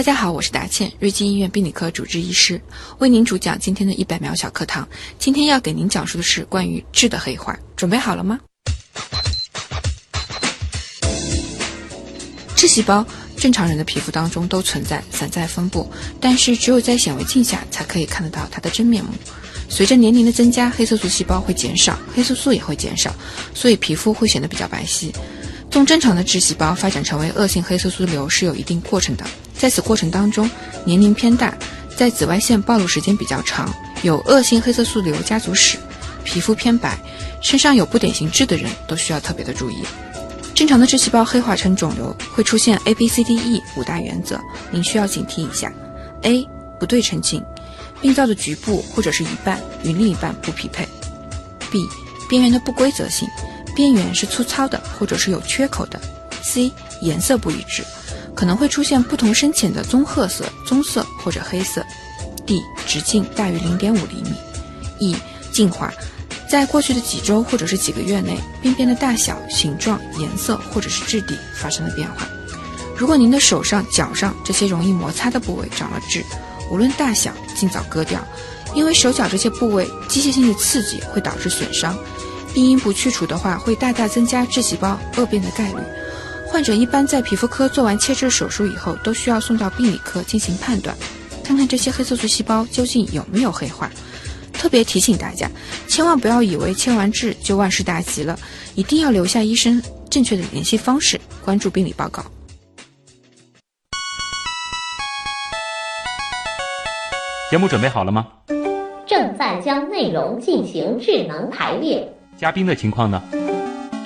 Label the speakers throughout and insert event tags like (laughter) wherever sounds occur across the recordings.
Speaker 1: 大家好，我是达倩，瑞金医院病理科主治医师，为您主讲今天的一百秒小课堂。今天要给您讲述的是关于痣的黑化，准备好了吗？痣细胞，正常人的皮肤当中都存在，散在分布，但是只有在显微镜下才可以看得到它的真面目。随着年龄的增加，黑色素细胞会减少，黑色素也会减少，所以皮肤会显得比较白皙。从正常的痣细胞发展成为恶性黑色素瘤是有一定过程的。在此过程当中，年龄偏大，在紫外线暴露时间比较长，有恶性黑色素瘤家族史，皮肤偏白，身上有不典型痣的人都需要特别的注意。正常的痣细胞黑化成肿瘤会出现 A、B、C、D、E 五大原则，您需要警惕一下。A 不对称性，病灶的局部或者是一半与另一半不匹配。B 边缘的不规则性，边缘是粗糙的或者是有缺口的。C 颜色不一致。可能会出现不同深浅的棕褐色、棕色或者黑色。D 直径大于零点五厘米。E 进化，在过去的几周或者是几个月内，病变的大小、形状、颜色或者是质地发生了变化。如果您的手上、脚上这些容易摩擦的部位长了痣，无论大小，尽早割掉，因为手脚这些部位机械性的刺激会导致损伤，病因不去除的话，会大大增加痣细胞恶变的概率。患者一般在皮肤科做完切痣手术以后，都需要送到病理科进行判断，看看这些黑色素细胞究竟有没有黑化。特别提醒大家，千万不要以为切完痣就万事大吉了，一定要留下医生正确的联系方式，关注病理报告。
Speaker 2: 节目准备好了吗？
Speaker 3: 正在将内容进行智能排列。
Speaker 2: 嘉宾的情况呢？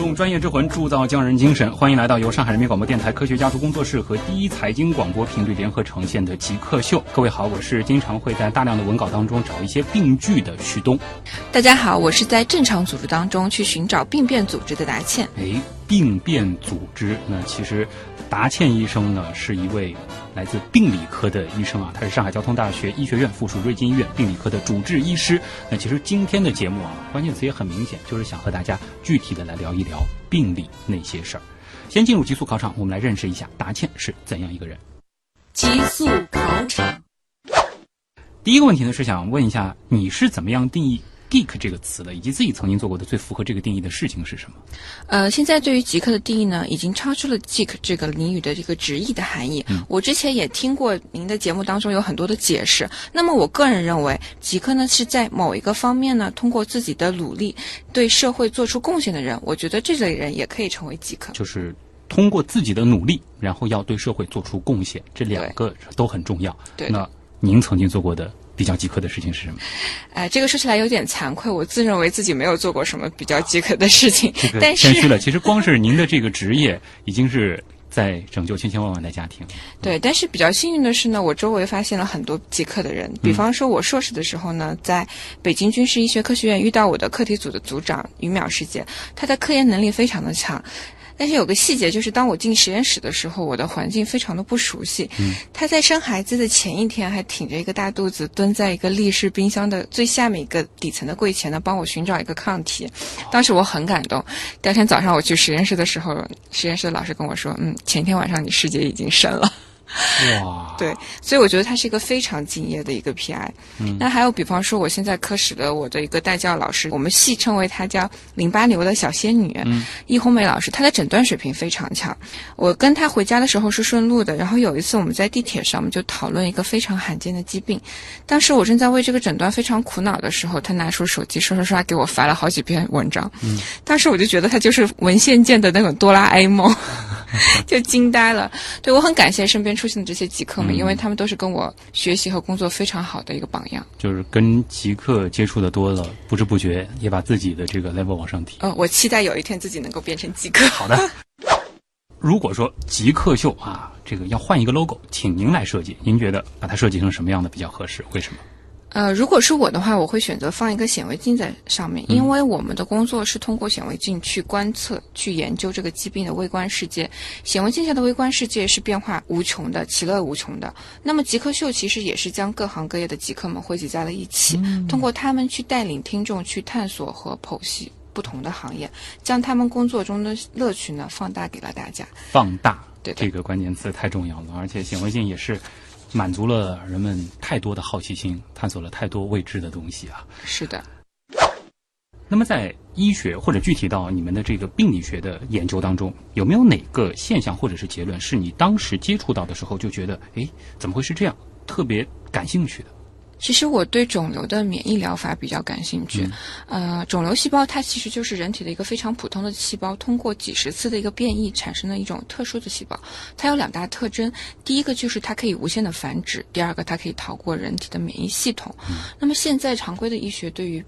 Speaker 2: 用专业之魂铸造匠人精神，欢迎来到由上海人民广播电台科学家族工作室和第一财经广播频率联合呈现的极客秀。各位好，我是经常会在大量的文稿当中找一些病句的旭东。
Speaker 1: 大家好，我是在正常组织当中去寻找病变组织的达倩。
Speaker 2: 哎，病变组织，那其实达茜医生呢是一位。来自病理科的医生啊，他是上海交通大学医学院附属瑞金医院病理科的主治医师。那其实今天的节目啊，关键词也很明显，就是想和大家具体的来聊一聊病理那些事儿。先进入极速考场，我们来认识一下达茜是怎样一个人。
Speaker 1: 极速考场，
Speaker 2: 第一个问题呢是想问一下，你是怎么样定义？geek 这个词的，以及自己曾经做过的最符合这个定义的事情是什么？
Speaker 1: 呃，现在对于极客的定义呢，已经超出了 geek 这个俚语的这个直译的含义。嗯，我之前也听过您的节目当中有很多的解释。那么我个人认为，极客呢是在某一个方面呢，通过自己的努力对社会做出贡献的人。我觉得这类人也可以成为极客。
Speaker 2: 就是通过自己的努力，然后要对社会做出贡献，这两个都很重要。
Speaker 1: 对，
Speaker 2: 那您曾经做过的？比较饥渴的事情是什么？
Speaker 1: 哎，这个说起来有点惭愧，我自认为自己没有做过什么比较饥渴的事情。但
Speaker 2: 谦虚了，其实光是您的这个职业，已经是在拯救千千万万的家庭。
Speaker 1: 对，但是比较幸运的是呢，我周围发现了很多饥渴的人。比方说，我硕士的时候呢，在北京军事医学科学院遇到我的课题组的组长于淼师姐，她的科研能力非常的强。但是有个细节，就是当我进实验室的时候，我的环境非常的不熟悉。嗯，他在生孩子的前一天，还挺着一个大肚子，蹲在一个立式冰箱的最下面一个底层的柜前呢，帮我寻找一个抗体。当时我很感动。第二天早上我去实验室的时候，实验室的老师跟我说：“嗯，前天晚上你师姐已经生了。”
Speaker 2: 哇，(laughs)
Speaker 1: 对，所以我觉得他是一个非常敬业的一个 PI。嗯，那还有比方说，我现在科室的我的一个代教老师，我们戏称为她叫淋巴瘤的小仙女，嗯，易红梅老师，她的诊断水平非常强。我跟她回家的时候是顺路的，然后有一次我们在地铁上，我们就讨论一个非常罕见的疾病。当时我正在为这个诊断非常苦恼的时候，她拿出手机刷刷刷给我发了好几篇文章。嗯，当时我就觉得她就是文献界的那种哆啦 A 梦，(laughs) (laughs) 就惊呆了。对我很感谢身边。出现的这些极客们，因为他们都是跟我学习和工作非常好的一个榜样。
Speaker 2: 就是跟极客接触的多了，不知不觉也把自己的这个 level 往上提。
Speaker 1: 嗯，我期待有一天自己能够变成极客。
Speaker 2: 好的。如果说极客秀啊。这个要换一个 logo，请您来设计，您觉得把它设计成什么样的比较合适？为什么？
Speaker 1: 呃，如果是我的话，我会选择放一个显微镜在上面，因为我们的工作是通过显微镜去观测、去研究这个疾病的微观世界。显微镜下的微观世界是变化无穷的、其乐无穷的。那么极客秀其实也是将各行各业的极客们汇集在了一起，通过他们去带领听众去探索和剖析不同的行业，将他们工作中的乐趣呢放大给了大家。
Speaker 2: 放大，
Speaker 1: 对
Speaker 2: 这个关键词太重要了，而且显微镜也是。满足了人们太多的好奇心，探索了太多未知的东西啊！
Speaker 1: 是的。
Speaker 2: 那么，在医学或者具体到你们的这个病理学的研究当中，有没有哪个现象或者是结论，是你当时接触到的时候就觉得，哎，怎么会是这样？特别感兴趣的？
Speaker 1: 其实我对肿瘤的免疫疗法比较感兴趣。呃，肿瘤细胞它其实就是人体的一个非常普通的细胞，通过几十次的一个变异产生的一种特殊的细胞。它有两大特征，第一个就是它可以无限的繁殖，第二个它可以逃过人体的免疫系统。那么现在常规的医学对于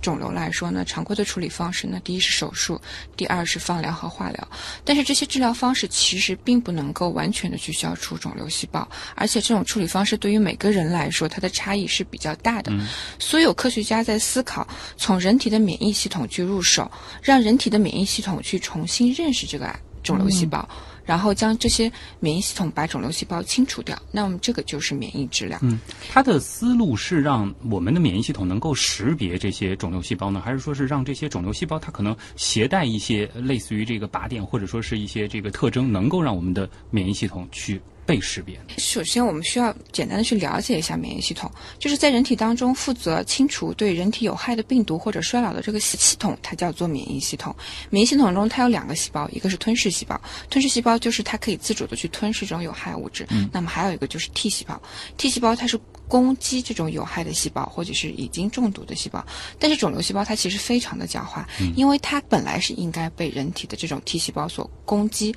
Speaker 1: 肿瘤来说呢，常规的处理方式呢，第一是手术，第二是放疗和化疗。但是这些治疗方式其实并不能够完全的去消除肿瘤细胞，而且这种处理方式对于每个人来说，它的差异是比较大的。所有科学家在思考从人体的免疫系统去入手，让人体的免疫系统去重新认识这个肿瘤细胞。然后将这些免疫系统把肿瘤细胞清除掉，那么这个就是免疫治疗。
Speaker 2: 嗯，它的思路是让我们的免疫系统能够识别这些肿瘤细胞呢，还是说是让这些肿瘤细胞它可能携带一些类似于这个靶点或者说是一些这个特征，能够让我们的免疫系统去。被识别。
Speaker 1: 首先，我们需要简单的去了解一下免疫系统，就是在人体当中负责清除对人体有害的病毒或者衰老的这个系统，它叫做免疫系统。免疫系统中它有两个细胞，一个是吞噬细胞，吞噬细胞就是它可以自主的去吞噬这种有害物质。嗯。那么还有一个就是 T 细胞，T 细胞它是攻击这种有害的细胞或者是已经中毒的细胞。但是肿瘤细胞它其实非常的狡猾，因为它本来是应该被人体的这种 T 细胞所攻击。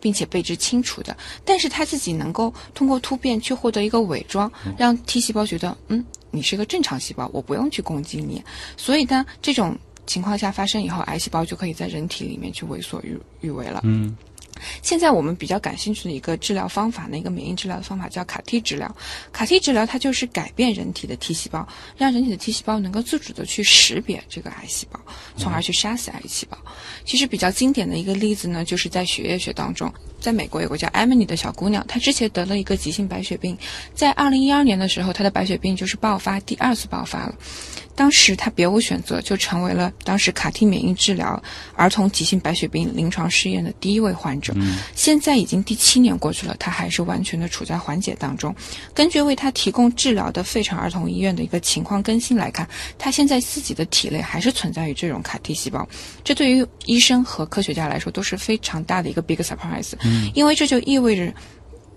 Speaker 1: 并且被之清除的，但是他自己能够通过突变去获得一个伪装，让 T 细胞觉得，嗯，你是个正常细胞，我不用去攻击你。所以呢，这种情况下发生以后，癌细胞就可以在人体里面去为所欲欲为了。嗯。现在我们比较感兴趣的一个治疗方法呢，一个免疫治疗的方法叫卡 T 治疗。卡 T 治疗它就是改变人体的 T 细胞，让人体的 T 细胞能够自主的去识别这个癌细胞，从而去杀死癌细胞。其实比较经典的一个例子呢，就是在血液学当中，在美国有个叫 Emily 的小姑娘，她之前得了一个急性白血病，在二零一二年的时候，她的白血病就是爆发第二次爆发了。当时她别无选择，就成为了当时卡替免疫治疗儿童急性白血病临床试验的第一位患者。现在已经第七年过去了，她还是完全的处在缓解当中。根据为她提供治疗的费城儿童医院的一个情况更新来看，她现在自己的体内还是存在于这种卡替细胞。这对于医生和科学家来说都是非常大的一个 big surprise，因为这就意味着。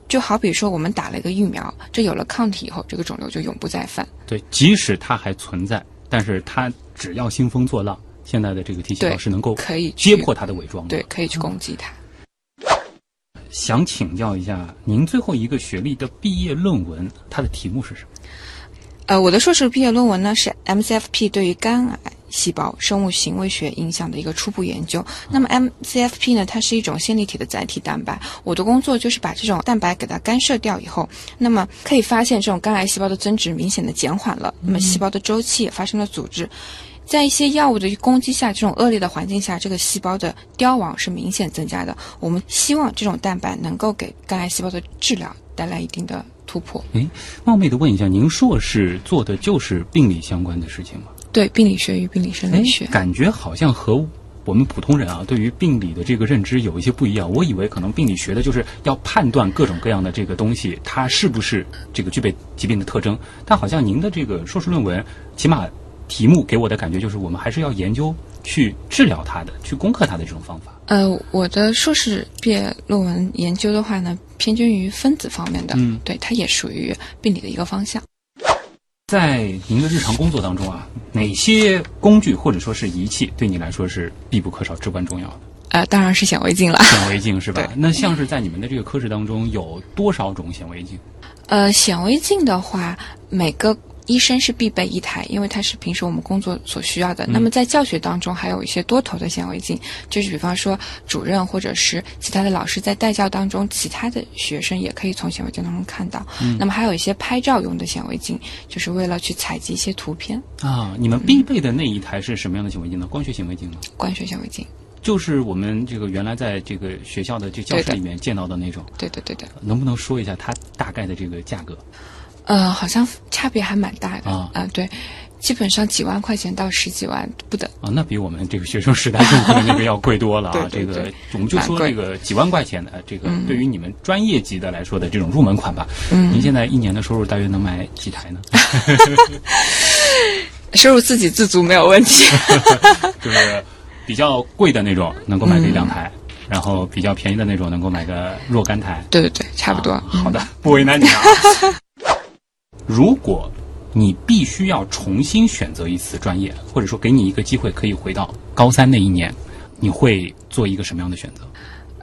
Speaker 1: 就好比说，我们打了一个疫苗，这有了抗体以后，这个肿瘤就永不再犯。
Speaker 2: 对，即使它还存在，但是它只要兴风作浪，现在的这个 T 细胞是能够
Speaker 1: 可以
Speaker 2: 揭破它的伪装
Speaker 1: 的，对，可以去攻击它。
Speaker 2: 想请教一下，您最后一个学历的毕业论文，它的题目是什么？
Speaker 1: 呃，我的硕士毕业论文呢是 MCFP 对于肝癌。细胞生物行为学影响的一个初步研究。那么 MCFP 呢？它是一种线粒体的载体蛋白。我的工作就是把这种蛋白给它干涉掉以后，那么可以发现这种肝癌细胞的增殖明显的减缓了。那么细胞的周期也发生了阻滞。在一些药物的攻击下，这种恶劣的环境下，这个细胞的凋亡是明显增加的。我们希望这种蛋白能够给肝癌细胞的治疗带来一定的突破。
Speaker 2: 诶，冒昧的问一下，您硕士做的就是病理相关的事情吗？
Speaker 1: 对病理学与病理生理学，
Speaker 2: 感觉好像和我们普通人啊，对于病理的这个认知有一些不一样。我以为可能病理学的就是要判断各种各样的这个东西，它是不是这个具备疾病的特征。但好像您的这个硕士论文，起码题目给我的感觉就是，我们还是要研究去治疗它的，去攻克它的这种方法。
Speaker 1: 呃，我的硕士毕业论文研究的话呢，偏均于分子方面的，嗯，对，它也属于病理的一个方向。
Speaker 2: 在您的日常工作当中啊，哪些工具或者说是仪器对你来说是必不可少、至关重要的？
Speaker 1: 呃，当然是显微镜了。
Speaker 2: 显微镜是吧？那像是在你们的这个科室当中，有多少种显微镜？
Speaker 1: 呃，显微镜的话，每个医生是必备一台，因为它是平时我们工作所需要的。那么在教学当中，还有一些多头的显微镜，就是比方说主任或者是其他的老师在带教当中，其他的学生也可以从显微镜当中看到。那么还有一些拍照用的显微镜，就是为了去采集一些图片。
Speaker 2: 啊，你们必备的那一台是什么样的显微镜呢？光学显微镜吗？
Speaker 1: 光学显微镜，
Speaker 2: 就是我们这个原来在这个学校的这教室里面见到的那种。
Speaker 1: 对对对对。
Speaker 2: 能不能说一下它大概的这个价格？
Speaker 1: 呃，好像差别还蛮大的
Speaker 2: 啊
Speaker 1: 啊，对，基本上几万块钱到十几万不等。
Speaker 2: 啊，那比我们这个学生时代用的那个要贵多了啊！
Speaker 1: 对对对
Speaker 2: 这个我们就说这个几万块钱的这个，
Speaker 1: 嗯
Speaker 2: 对于你们专业级的来说的这种入门款吧。
Speaker 1: 嗯
Speaker 2: 您现在一年的收入大约能买几台呢？(laughs)
Speaker 1: 收入自给自足没有问题。(laughs)
Speaker 2: 就是比较贵的那种能够买个一两台，然后比较便宜的那种能够买个若干台。
Speaker 1: 对对对，差不多。
Speaker 2: 啊好的，不为难你啊。(laughs) 如果你必须要重新选择一次专业，或者说给你一个机会可以回到高三那一年，你会做一个什么样的选择？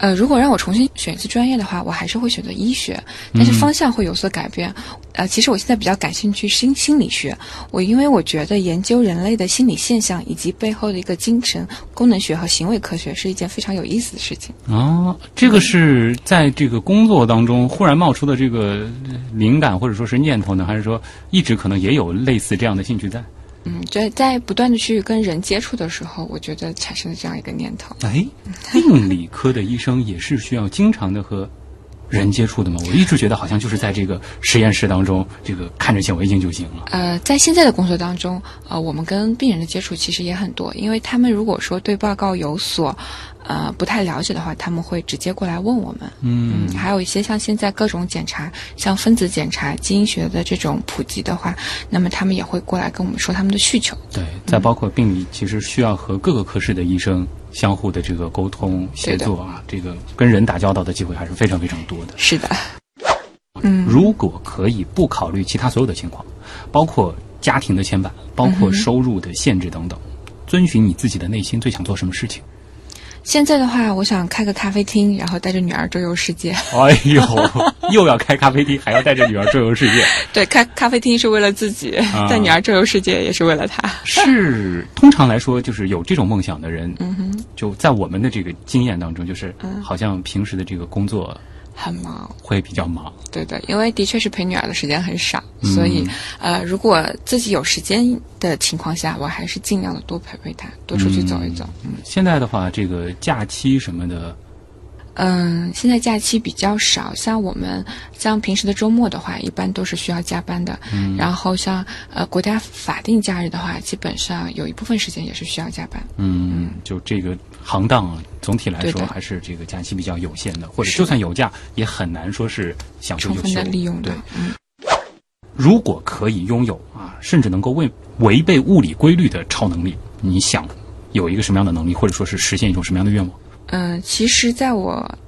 Speaker 1: 呃，如果让我重新选一次专业的话，我还是会选择医学，但是方向会有所改变。呃，其实我现在比较感兴趣心心理学，我因为我觉得研究人类的心理现象以及背后的一个精神功能学和行为科学是一件非常有意思的事情。
Speaker 2: 哦，这个是在这个工作当中忽然冒出的这个灵感，或者说是念头呢，还是说一直可能也有类似这样的兴趣在？
Speaker 1: 嗯，在在不断的去跟人接触的时候，我觉得产生了这样一个念头。
Speaker 2: 哎，病理科的医生也是需要经常的和人接触的吗？我一直觉得好像就是在这个实验室当中，这个看着显微镜就行了。
Speaker 1: 呃，在现在的工作当中，呃，我们跟病人的接触其实也很多，因为他们如果说对报告有所呃不太了解的话，他们会直接过来问我们。
Speaker 2: 嗯
Speaker 1: 嗯，还有一些像现在各种检查，像分子检查、基因学的这种普及的话，那么他们也会过来跟我们说他们的需求。
Speaker 2: 对，再包括病理，其实需要和各个科室的医生相互的这个沟通协作啊，这个跟人打交道的机会还是非常非常多的。
Speaker 1: 是的，嗯，
Speaker 2: 如果可以不考虑其他所有的情况，包括家庭的牵绊，包括收入的限制等等，遵循你自己的内心，最想做什么事情？
Speaker 1: 现在的话，我想开个咖啡厅，然后带着女儿周游世界。
Speaker 2: 哎呦，(laughs) 又要开咖啡厅，还要带着女儿周游世界，
Speaker 1: 对，开咖啡厅是为了自己，
Speaker 2: 啊
Speaker 1: 带女儿周游世界也是为了她。
Speaker 2: 是通常来说，就是有这种梦想的人，
Speaker 1: 嗯哼，
Speaker 2: 就在我们的这个经验当中，就是
Speaker 1: 嗯
Speaker 2: 好像平时的这个工作
Speaker 1: 很忙。
Speaker 2: 会比较忙。
Speaker 1: 对的，因为的确是陪女儿的时间很少，
Speaker 2: 嗯
Speaker 1: 所以呃，如果自己有时间的情况下，我还是尽量的多陪陪她，多出去走一走。嗯
Speaker 2: 现在的话，这个假期什么的，
Speaker 1: 嗯，现在假期比较少，像我们像平时的周末的话，一般都是需要加班的。
Speaker 2: 嗯
Speaker 1: 然后像呃国家法定假日的话，基本上有一部分时间也是需要加班。
Speaker 2: 嗯，就这个行当啊，总体来说还是这个假期比较有限的，或者就算有假，也很难说是想休就休
Speaker 1: 充分的。利用
Speaker 2: 对，，
Speaker 1: 嗯，
Speaker 2: 如果可以拥有啊，甚至能够为违背物理规律的超能力，你想有一个什么样的能力，或者说是实现一种什么样的愿望？
Speaker 1: 嗯，其实在我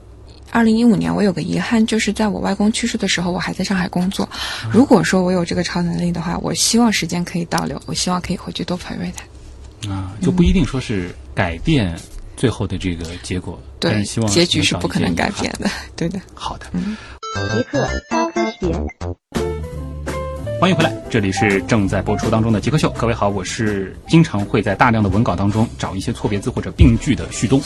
Speaker 1: 二零一五年，我有个遗憾，就是在我外公去世的时候，我还在上海工作。如果说我有这个超能力的话，我希望时间可以倒流，我希望可以回去多陪陪他。
Speaker 2: 啊，就不一定说是改变最后的这个结果，但
Speaker 1: 对
Speaker 2: 是希望，
Speaker 1: 结局是不可能改变的。对的。
Speaker 2: 好的，
Speaker 3: 极客高科学。
Speaker 2: 欢迎回来，这里是正在播出当中的极客秀。各位好，我是经常会在大量的文稿当中找一些错别字或者病句的旭东。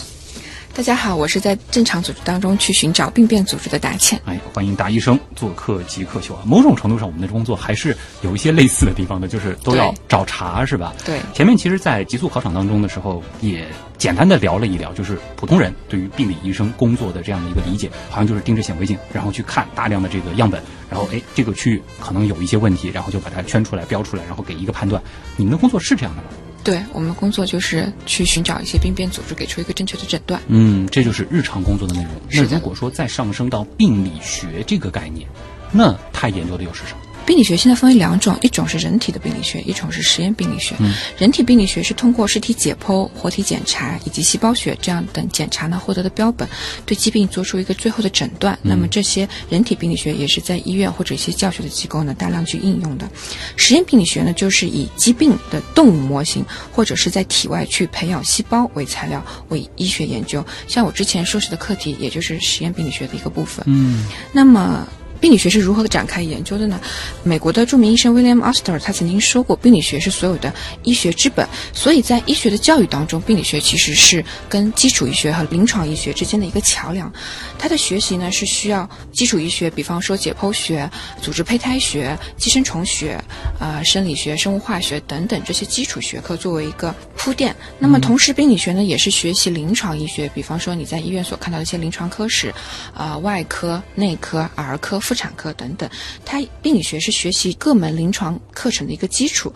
Speaker 1: 大家好，我是在正常组织当中去寻找病变组织的达倩。
Speaker 2: 哎，欢迎达医生做客极客秀啊！某种程度上，我们的工作还是有一些类似的地方的，就是都要找茬，是吧？
Speaker 1: 对
Speaker 2: 前面其实，在极速考场当中的时候，也简单的聊了一聊，就是普通人对于病理医生工作的这样的一个理解，好像就是盯着显微镜，然后去看大量的这个样本，然后哎，这个区域可能有一些问题，然后就把它圈出来、标出来，然后给一个判断。你们的工作是这样的吗？
Speaker 1: 对我们工作就是去寻找一些病变组织，给出一个正确的诊断。
Speaker 2: 嗯，这就是日常工作的内容。那如果说再上升到病理学这个概念，那他研究的又是什么？
Speaker 1: 病理学现在分为两种，一种是人体的病理学，一种是实验病理学。
Speaker 2: 嗯
Speaker 1: 人体病理学是通过尸体解剖、活体检查以及细胞学这样等检查呢获得的标本，对疾病做出一个最后的诊断。那么这些人体病理学也是在医院或者一些教学的机构呢大量去应用的。实验病理学呢，就是以疾病的动物模型或者是在体外去培养细胞为材料为医学研究。像我之前硕士的课题，也就是实验病理学的一个部分。
Speaker 2: 嗯
Speaker 1: 那么，病理学是如何展开研究的呢？美国的著名医生 William Oster 他曾经说过，病理学是所有的医学之本。所以在医学的教育当中，病理学其实是跟基础医学和临床医学之间的一个桥梁。它的学习呢是需要基础医学，比方说解剖学、组织胚胎学、寄生虫学、啊生理学、生物化学等等这些基础学科作为一个铺垫。那么同时，病理学呢也是学习临床医学，比方说你在医院所看到的一些临床科室，啊外科、内科、儿科、妇产科等等。它病理学是学习各门临床课程的一个基础。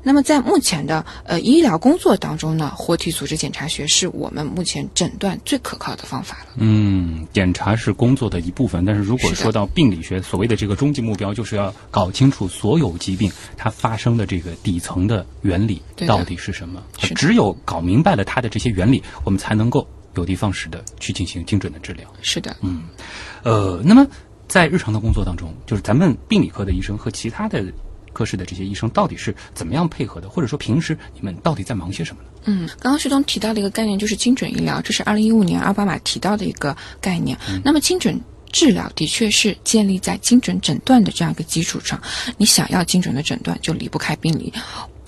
Speaker 1: 那么在目前的呃医疗工作当中呢，活体组织检查学是我们目前诊断最可靠的方法了。
Speaker 2: 嗯，检查是工作的一部分，但是如果说到病理学，所谓的这个终极目标，就是要搞清楚所有疾病它发生的这个底层的原理到底是什么。只有搞明白了它的这些原理，我们才能够有的放矢的去进行精准的治疗。
Speaker 1: 是的，
Speaker 2: 嗯，呃，那么在日常的工作当中，就是咱们病理科的医生和其他的。科室的这些医生到底是怎么样配合的？或者说平时你们到底在忙些什么呢？
Speaker 1: 嗯，刚刚徐东提到的一个概念就是精准医疗，这是二零一五年奥巴马提到的一个概念。那么精准治疗的确是建立在精准诊断的这样一个基础上。你想要精准的诊断，就离不开病理。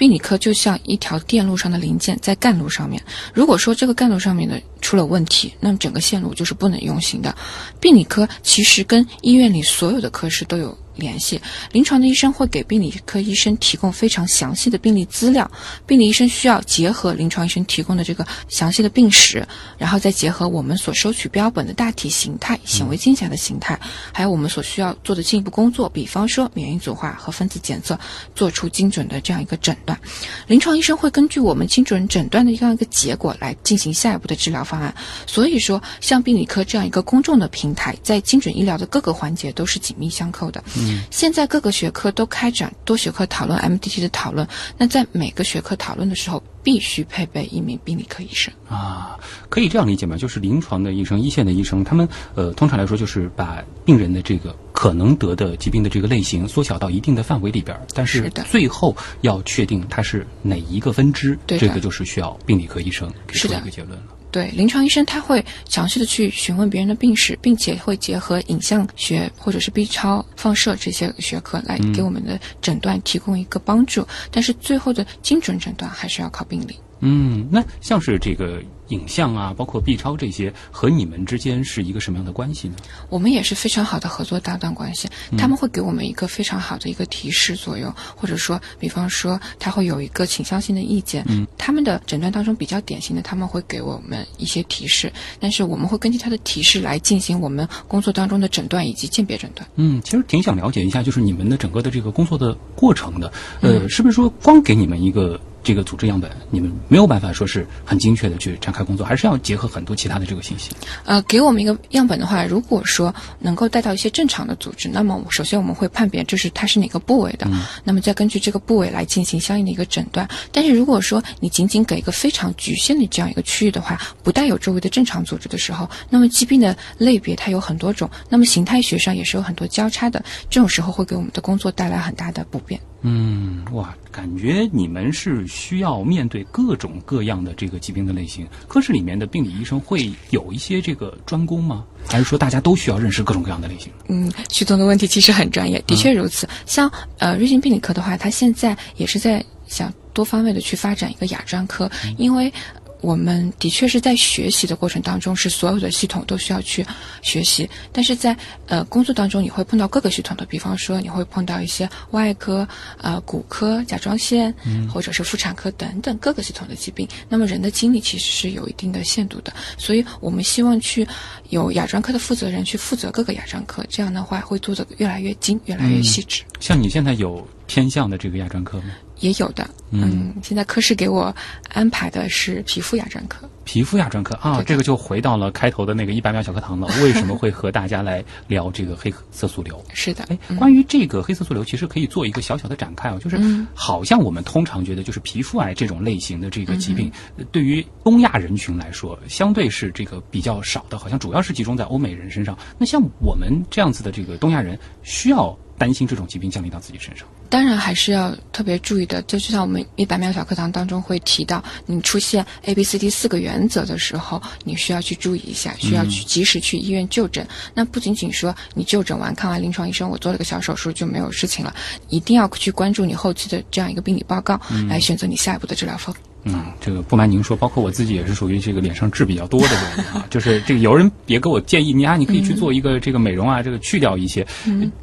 Speaker 1: 病理科就像一条电路上的零件在干路上面，如果说这个干路上面的出了问题，那么整个线路就是不能运行的。病理科其实跟医院里所有的科室都有。联系临床的医生会给病理科医生提供非常详细的病例资料，病理医生需要结合临床医生提供的这个详细的病史，然后再结合我们所收取标本的大体形态、显微镜下的形态，还有我们所需要做的进一步工作，比方说免疫组化和分子检测，做出精准的这样一个诊断。临床医生会根据我们精准诊断的这样一个结果来进行下一步的治疗方案。所以说，像病理科这样一个公众的平台，在精准医疗的各个环节都是紧密相扣的。现在各个学科都开展多学科讨论 MDT 的讨论，那在每个学科讨论的时候，必须配备一名病理科医生
Speaker 2: 啊。可以这样理解吗？就是临床的医生、一线的医生，他们呃，通常来说就是把病人的这个可能得的疾病的这个类型缩小到一定的范围里边，但是最后要确定它是哪一个分支，这个就是需要病理科医生给出一个结论了。
Speaker 1: 对，临床医生他会详细的去询问别人的病史，并且会结合影像学或者是 B 超放射这些学科来给我们的诊断提供一个帮助。但是最后的精准诊断还是要靠病理。
Speaker 2: 嗯，那像是这个。影像啊，包括 B 超这些，和你们之间是一个什么样的关系呢？
Speaker 1: 我们也是非常好的合作搭档关系，他们会给我们一个非常好的一个提示作用，或者说，比方说他会有一个倾向性的意见。嗯，他们的诊断当中比较典型的，他们会给我们一些提示，但是我们会根据他的提示来进行我们工作当中的诊断以及鉴别诊断。
Speaker 2: 嗯，其实挺想了解一下，就是你们的整个的这个工作的过程的。呃，是不是说光给你们一个？这个组织样本，你们没有办法说是很精确的去展开工作，还是要结合很多其他的这个信息。
Speaker 1: 呃，给我们一个样本的话，如果说能够带到一些正常的组织，那么首先我们会判别这是它是哪个部位的，那么再根据这个部位来进行相应的一个诊断。但是如果说你仅仅给一个非常局限的这样一个区域的话，不带有周围的正常组织的时候，那么疾病的类别它有很多种，那么形态学上也是有很多交叉的，这种时候会给我们的工作带来很大的不便。
Speaker 2: 嗯，哇，感觉你们是需要面对各种各样的这个疾病的类型。科室里面的病理医生会有一些这个专攻吗？还是说大家都需要认识各种各样的类型？
Speaker 1: 嗯，徐总的问题其实很专业，的确如此。像呃，瑞金病理科的话，它现在也是在想多方位的去发展一个亚专科，因为。我们的确是在学习的过程当中，是所有的系统都需要去学习。但是在呃工作当中，你会碰到各个系统的，比方说你会碰到一些外科、呃骨科、甲状腺，或者是妇产科等等各个系统的疾病。那么人的精力其实是有一定的限度的，所以我们希望去有亚专科的负责人去负责各个亚专科，这样的话会做得越来越精，越来越细致。
Speaker 2: 像你现在有偏向的这个亚专科吗？
Speaker 1: 也有的，嗯，现在科室给我安排的是皮肤亚专科。
Speaker 2: 皮肤亚专科啊，这个就回到了开头的那个一百秒小课堂了。(laughs) 为什么会和大家来聊这个黑色素瘤？
Speaker 1: 是的，
Speaker 2: 哎，关于这个黑色素瘤，其实可以做一个小小的展开啊，就是好像我们通常觉得，就是皮肤癌这种类型的这个疾病，对于东亚人群来说，相对是这个比较少的，好像主要是集中在欧美人身上。那像我们这样子的这个东亚人，需要。担心这种疾病降临到自己身上？
Speaker 1: 当然还是要特别注意的，就就像我们一百秒小课堂当中会提到，你出现 A、B、C、D 四个原则的时候，你需要去注意一下，需要去及时去医院就诊。那不仅仅说你就诊完看完临床医生，我做了个小手术就没有事情了，一定要去关注你后期的这样一个病理报告，来选择你下一步的治疗方。
Speaker 2: 嗯，这个不瞒您说，包括我自己也是属于这个脸上痣比较多的人啊，(laughs) 就是这个有人也给我建议，你啊，你可以去做一个这个美容啊，这个去掉一些，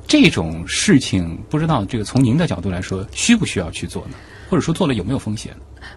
Speaker 2: 这种事情不知道这个从您的角度来说，需不需要去做呢？或者说做了有没有风险？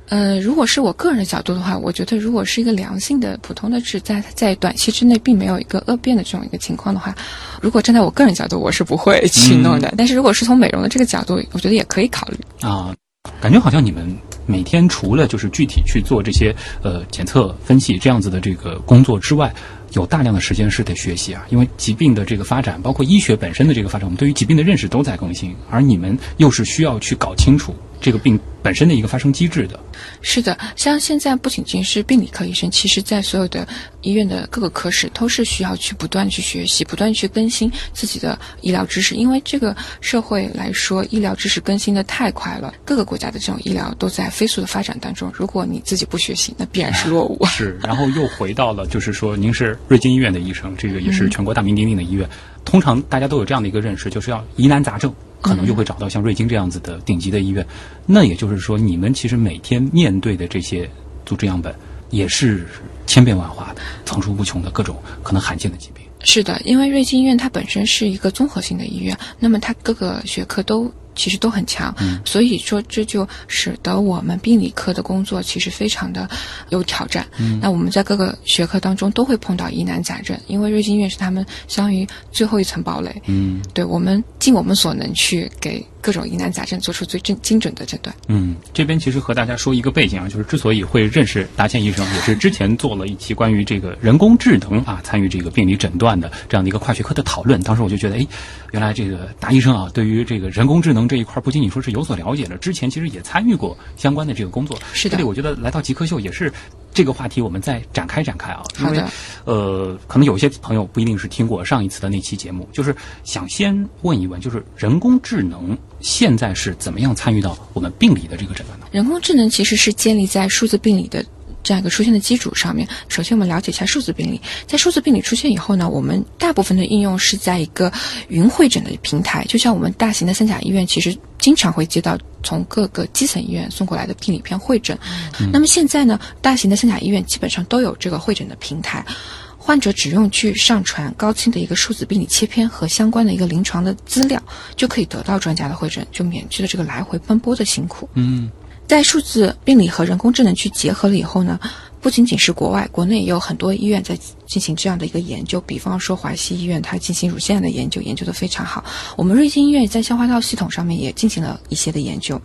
Speaker 1: 呃，如果是我个人的角度的话，我觉得如果是一个良性的普通的痣，在在短期之内并没有一个恶变的这种一个情况的话，如果站在我个人角度，我是不会去弄的。但是如果是从美容的这个角度，我觉得也可以考虑
Speaker 2: 啊。感觉好像你们。每天除了就是具体去做这些呃检测分析这样子的这个工作之外，有大量的时间是得学习啊，因为疾病的这个发展，包括医学本身的这个发展，我们对于疾病的认识都在更新，而你们又是需要去搞清楚。这个病本身的一个发生机制的，
Speaker 1: 是的，像现在不仅仅是病理科医生，其实在所有的医院的各个科室都是需要去不断去学习、不断去更新自己的医疗知识，因为这个社会来说，医疗知识更新的太快了，各个国家的这种医疗都在飞速的发展当中。如果你自己不学习，那必然是落伍。
Speaker 2: 是，然后又回到了，就是说，您是瑞金医院的医生，这个也是全国大名鼎鼎的医院，通常大家都有这样的一个认识，就是要疑难杂症。可能就会找到像瑞金这样子的顶级的医院，那也就是说，你们其实每天面对的这些组织样本，也是千变万化的、层出不穷的各种可能罕见的疾病。
Speaker 1: 是的，因为瑞金医院它本身是一个综合性的医院，那么它各个学科都。其实都很强，所以说这就使得我们病理科的工作其实非常的有挑战。那我们在各个学科当中都会碰到疑难杂症，因为瑞金医院是他们相当于最后一层堡垒。嗯，对我们尽我们所能去给。各种疑难杂症做出最精精准的诊断。
Speaker 2: 嗯，这边其实和大家说一个背景啊，就是之所以会认识达倩医生，也是之前做了一期关于这个人工智能啊，参与这个病理诊断的这样的一个跨学科的讨论。当时我就觉得，哎，原来这个达医生啊，对于这个人工智能这一块，不仅仅说是有所了解了，之前其实也参与过相关的这个工作。
Speaker 1: 是的。
Speaker 2: 这里我觉得来到极客秀也是。这个话题我们再展开展开啊，因为呃，可能有些朋友不一定是听过上一次的那期节目，就是想先问一问，就是人工智能现在是怎么样参与到我们病理的这个诊断的？
Speaker 1: 人工智能其实是建立在数字病理的。这样一个出现的基础上面，首先我们了解一下数字病理。在数字病理出现以后呢，我们大部分的应用是在一个云会诊的平台，就像我们大型的三甲医院，其实经常会接到从各个基层医院送过来的病理片会诊。那么现在呢，大型的三甲医院基本上都有这个会诊的平台，患者只用去上传高清的一个数字病理切片和相关的一个临床的资料，就可以得到专家的会诊，就免去了这个来回奔波的辛苦。嗯。在数字病理和人工智能去结合了以后呢，不仅仅是国外，国内也有很多医院在进行这样的一个研究。比方说华西医院，它进行乳腺癌的研究，研究的非常好。我们瑞金医院在消化道系统上面也进行了一些的研究。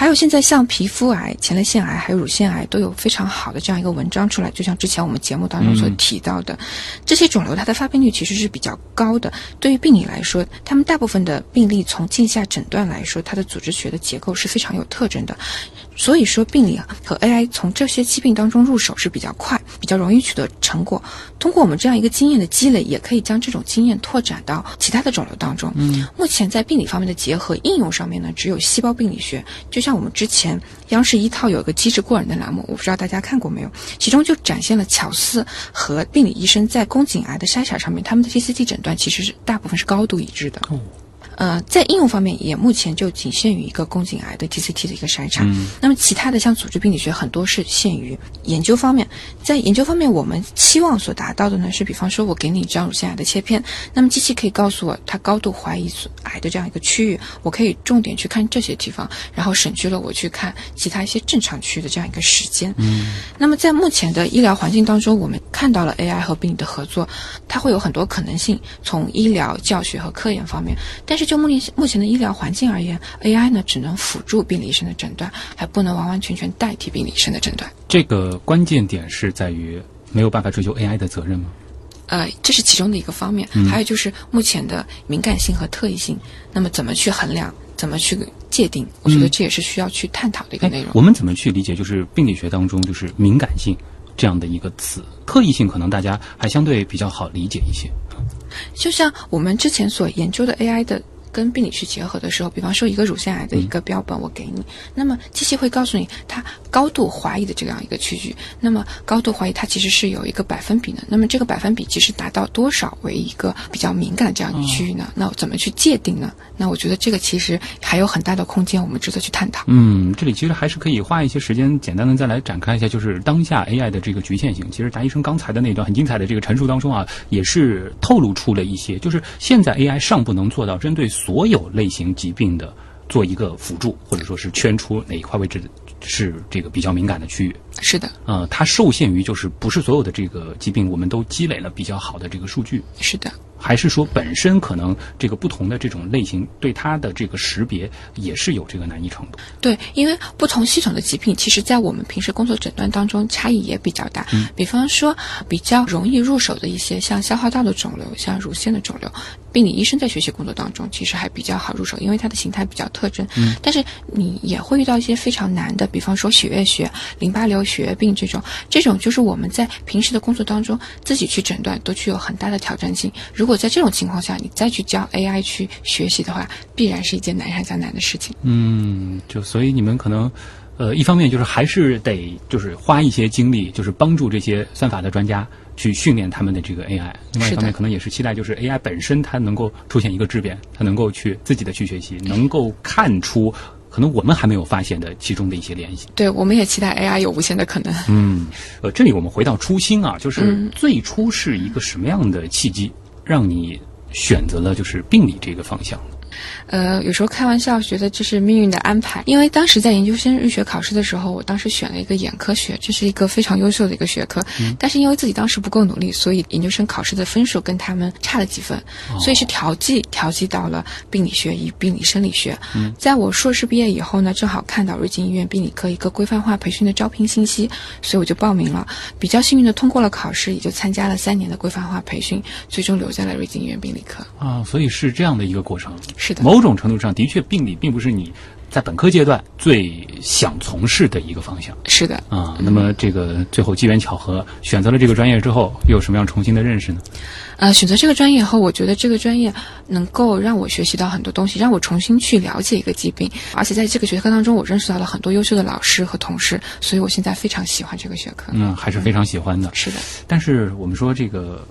Speaker 1: 还有现在像皮肤癌、前列腺癌还有乳腺癌都有非常好的这样一个文章出来，就像之前我们节目当中所提到的，这些肿瘤它的发病率其实是比较高的。对于病理来说，他们大部分的病例从镜下诊断来说，它的组织学的结构是非常有特征的。所以说，病理和 AI 从这些疾病当中入手是比较快，比较容易取得成果。通过我们这样一个经验的积累，也可以将这种经验拓展到其他的肿瘤当中。嗯，目前在病理方面的结合应用上面呢，只有细胞病理学。就像那我们之前央视一套有一个机智过人的栏目，我不知道大家看过没有？其中就展现了巧思和病理医生在宫颈癌的筛查上面，他们的 TCT 诊断其实是大部分是高度一致的。呃，在应用方面也目前就仅限于一个宫颈癌的 TCT 的一个筛查。那么其他的像组织病理学很多是限于研究方面。在研究方面，我们期望所达到的呢是，比方说我给你一张乳腺癌的切片，那么机器可以告诉我它高度怀疑癌的这样一个区域，我可以重点去看这些地方，然后省去了我去看其他一些正常区域的这样一个时间。嗯。那么在目前的医疗环境当中，我们看到了 AI 和病理的合作，它会有很多可能性，从医疗、教学和科研方面，但是。就目前目前的医疗环境而言，AI 呢只能辅助病理医生的诊断，还不能完完全全代替病理医生的诊断。
Speaker 2: 这个关键点是在于没有办法追究 AI 的责任吗？
Speaker 1: 呃，这是其中的一个方面，还有就是目前的敏感性和特异性，那么怎么去衡量，怎么去界定？我觉得这也是需要去探讨的一个内容。
Speaker 2: 我们怎么去理解？就是病理学当中就是敏感性这样的一个词，特异性可能大家还相对比较好理解一些。
Speaker 1: 就像我们之前所研究的 AI 的。跟病理去结合的时候，比方说一个乳腺癌的一个标本，我给你，那么机器会告诉你它高度怀疑的这样一个区域。那么高度怀疑它其实是有一个百分比的。那么这个百分比其实达到多少为一个比较敏感的这样一个区域呢？那怎么去界定呢？那我觉得这个其实还有很大的空间，我们值得去探讨。
Speaker 2: 嗯，这里其实还是可以花一些时间，简单的再来展开一下，就是当下 AI 的这个局限性。其实达医生刚才的那段很精彩的这个陈述当中啊，也是透露出了一些，就是现在 AI 尚不能做到针对所有类型疾病的做一个辅助，或者说是圈出哪一块位置是这个比较敏感的区域。
Speaker 1: 是的，
Speaker 2: 呃，它受限于就是不是所有的这个疾病我们都积累了比较好的这个数据。
Speaker 1: 是的。
Speaker 2: 还是说本身可能这个不同的这种类型对它的这个识别也是有这个难易程度。
Speaker 1: 对，因为不同系统的疾病，其实在我们平时工作诊断当中差异也比较大。
Speaker 2: 嗯，
Speaker 1: 比方说比较容易入手的一些，像消化道的肿瘤，像乳腺的肿瘤，病理医生在学习工作当中其实还比较好入手，因为它的形态比较特征。
Speaker 2: 嗯，
Speaker 1: 但是你也会遇到一些非常难的，比方说血液学、淋巴瘤、血液病这种，这种就是我们在平时的工作当中自己去诊断都具有很大的挑战性。如果在这种情况下，你再去教 AI 去学习的话，必然是一件难上加难的事情。
Speaker 2: 嗯，就所以你们可能，呃，一方面就是还是得就是花一些精力，就是帮助这些算法的专家去训练他们的这个 AI。另外一方面，可能也是期待就是 AI 本身它能够出现一个质变，它能够去自己的去学习，能够看出可能我们还没有发现的其中的一些联系。
Speaker 1: 对，我们也期待 AI 有无限的可能。
Speaker 2: 嗯，呃，这里我们回到初心啊，就是最初是一个什么样的契机让你？选择了就是病理这个方向。
Speaker 1: 呃，有时候开玩笑觉得这是命运的安排，因为当时在研究生入学考试的时候，我当时选了一个眼科学，这是一个非常优秀的一个学科，但是因为自己当时不够努力，所以研究生考试的分数跟他们差了几分，所以是调剂调剂到了病理学与病理生理学。在我硕士毕业以后呢，正好看到瑞金医院病理科一个规范化培训的招聘信息，所以我就报名了，比较幸运的通过了考试，也就参加了三年的规范化培训，最终留在了瑞金医院病理科。
Speaker 2: 啊，所以是这样的一个过程。
Speaker 1: 是的。
Speaker 2: 某种程度上，的确，病理并不是你在本科阶段最想从事的一个方向。
Speaker 1: 是的，
Speaker 2: 啊，那么这个最后机缘巧合选择了这个专业之后，又有什么样重新的认识呢？
Speaker 1: 呃，选择这个专业后，我觉得这个专业能够让我学习到很多东西，让我重新去了解一个疾病，而且在这个学科当中，我认识到了很多优秀的老师和同事，所以我现在非常喜欢这个学科。
Speaker 2: 嗯，还是非常喜欢的。
Speaker 1: 是的，
Speaker 2: 但是我们说这个。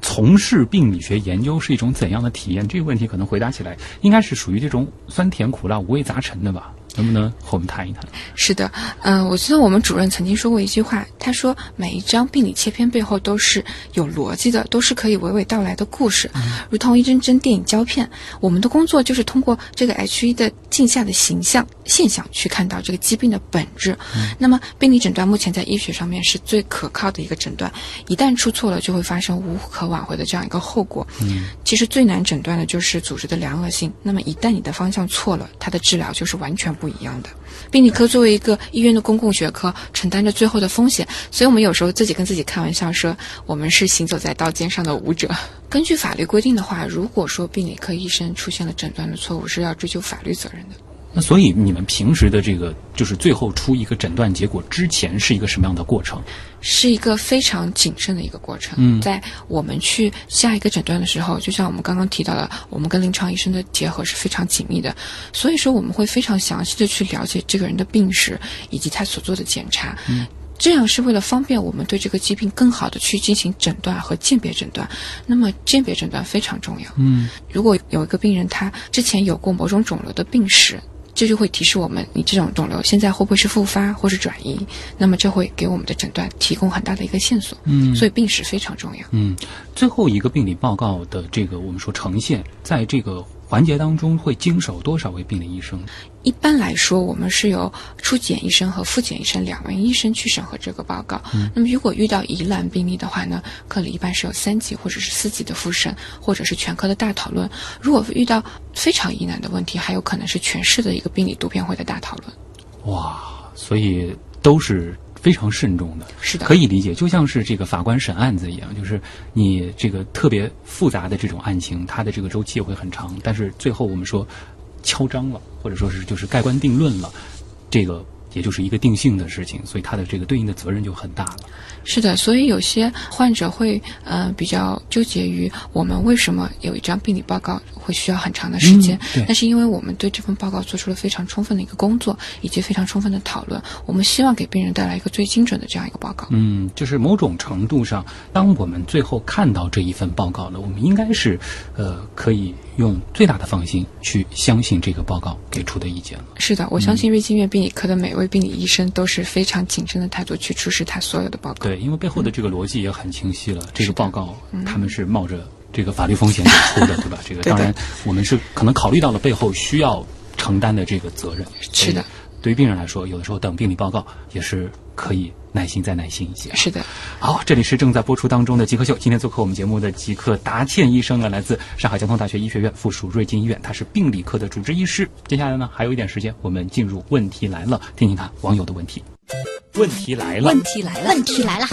Speaker 2: 从事病理学研究是一种怎样的体验？这个问题可能回答起来，应该是属于这种酸甜苦辣、五味杂陈的吧。能不能和我们谈一谈？
Speaker 1: 是的，嗯，我记得我们主任曾经说过一句话，他说每一张病理切片背后都是有逻辑的，都是可以娓娓道来的故事，如同一帧帧电影胶片。我们的工作就是通过这个 H 一的镜下的形象现象去看到这个疾病的本质。那么病理诊断目前在医学上面是最可靠的一个诊断，一旦出错了，就会发生无可挽回的这样一个后果。
Speaker 2: 嗯，
Speaker 1: 其实最难诊断的就是组织的良恶性。那么一旦你的方向错了，它的治疗就是完全不。一样的，病理科作为一个医院的公共学科，承担着最后的风险，所以我们有时候自己跟自己开玩笑说，我们是行走在刀尖上的舞者。根据法律规定的话，如果说病理科医生出现了诊断的错误，是要追究法律责任的。
Speaker 2: 那所以你们平时的这个，就是最后出一个诊断结果之前是一个什么样的过程？
Speaker 1: 是一个非常谨慎的一个过程。
Speaker 2: 嗯，
Speaker 1: 在我们去下一个诊断的时候，就像我们刚刚提到的，我们跟临床医生的结合是非常紧密的，所以说我们会非常详细的去了解这个人的病史以及他所做的检查。
Speaker 2: 嗯。
Speaker 1: 这样是为了方便我们对这个疾病更好的去进行诊断和鉴别诊断。那么鉴别诊断非常重要。
Speaker 2: 嗯，
Speaker 1: 如果有一个病人他之前有过某种肿瘤的病史，这就会提示我们，你这种肿瘤现在会不会是复发或是转移？那么这会给我们的诊断提供很大的一个线索。
Speaker 2: 嗯，
Speaker 1: 所以病史非常重要。
Speaker 2: 嗯，最后一个病理报告的这个我们说呈现，在这个。环节当中会经手多少位病理医生？
Speaker 1: 一般来说，我们是由初检医生和复检医生两位医生去审核这个报告。嗯那么，如果遇到疑难病例的话呢，科里一般是有三级或者是四级的复审，或者是全科的大讨论。如果遇到非常疑难的问题，还有可能是全市的一个病理读片会的大讨论。
Speaker 2: 哇，所以都是。非常慎重的，
Speaker 1: 是的，
Speaker 2: 可以理解，就像是这个法官审案子一样，就是你这个特别复杂的这种案情，它的这个周期也会很长，但是最后我们说敲章了，或者说是就是盖棺定论了，这个。也就是一个定性的事情，所以它的这个对应的责任就很大了。
Speaker 1: 是的，所以有些患者会呃比较纠结于我们为什么有一张病理报告会需要很长的时间，那是因为我们对这份报告做出了非常充分的一个工作，以及非常充分的讨论，我们希望给病人带来一个最精准的这样一个报告。
Speaker 2: 嗯，就是某种程度上，当我们最后看到这一份报告了，我们应该是，呃，可以用最大的放心去相信这个报告给出的意见了。
Speaker 1: 是的，我相信瑞金院病理科的每位病理医生都是非常谨慎的态度去出示他所有的报告。
Speaker 2: 对，因为背后的这个逻辑也很清晰了。这个报告，他们是冒着这个法律风险给出的，对吧？(laughs) 这个当然，我们是可能考虑到了背后需要承担的这个责任。
Speaker 1: 是的，
Speaker 2: 对于病人来说，有的时候等病理报告也是可以耐心再耐心一些。
Speaker 1: 是的，
Speaker 2: 好，这里是正在播出当中的极客秀。今天做客我们节目的极客达倩医生啊，来自上海交通大学医学院附属瑞金医院，他是病理科的主治医师。接下来呢，还有一点时间，我们进入问题来了，听听看网友的问题。问题来了，
Speaker 4: 问题来了，
Speaker 3: 问题来了，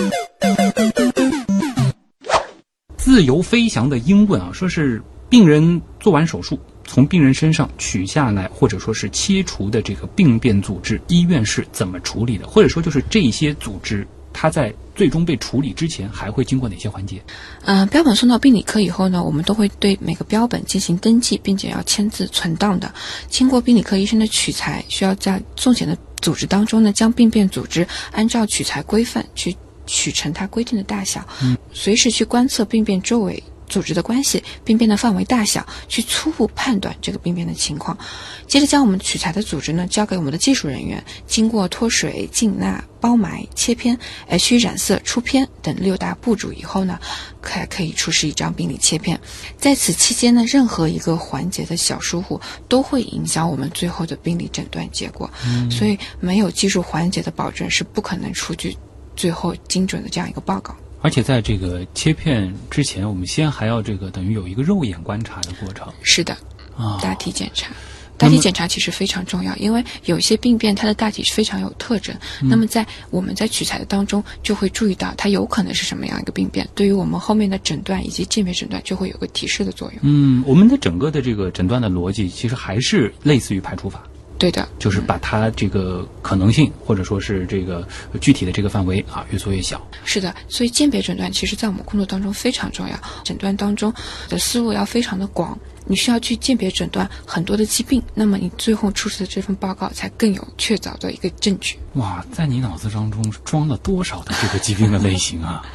Speaker 2: 自由飞翔的鹰问啊，说是病人做完手术，从病人身上取下来或者说是切除的这个病变组织，医院是怎么处理的？或者说就是这些组织，它在最终被处理之前，还会经过哪些环节？
Speaker 1: 嗯、标本送到病理科以后呢，我们都会对每个标本进行登记，并且要签字存档的。经过病理科医生的取材，需要在送检的组织当中呢，将病变组织按照取材规范去取成它规定的大小，嗯，随时去观测病变周围。组织的关系、病变的范围大小，去初步判断这个病变的情况。接着将我们取材的组织呢交给我们的技术人员，经过脱水、浸纳、包埋、切片、H 染色、出片等六大步骤以后呢，可可以出示一张病理切片。在此期间呢，任何一个环节的小疏忽都会影响我们最后的病理诊断结果。嗯、所以没有技术环节的保证是不可能出具最后精准的这样一个报告。
Speaker 2: 而且在这个切片之前，我们先还要这个等于有一个肉眼观察的过程
Speaker 1: 是的，
Speaker 2: 啊。
Speaker 1: 大体检查。大体检查其实非常重要，因为有些病变它的大体是非常有特征。那么在我们在取材的当中就会注意到它有可能是什么样一个病变，对于我们后面的诊断以及鉴别诊断就会有个提示的作用。
Speaker 2: 嗯，我们的整个的这个诊断的逻辑，其实还是类似于排除法，
Speaker 1: 对的，
Speaker 2: 就是把它这个可能性或者说是这个具体的这个范围啊越缩越小。
Speaker 1: 是的，所以鉴别诊断其实在我们工作当中非常重要，诊断当中的思路要非常的广。你需要去鉴别诊断很多的疾病，那么你最后出示的这份报告才更有确凿的一个证据。
Speaker 2: 哇，在你脑子当中装了多少的这个疾病的类型啊？(laughs)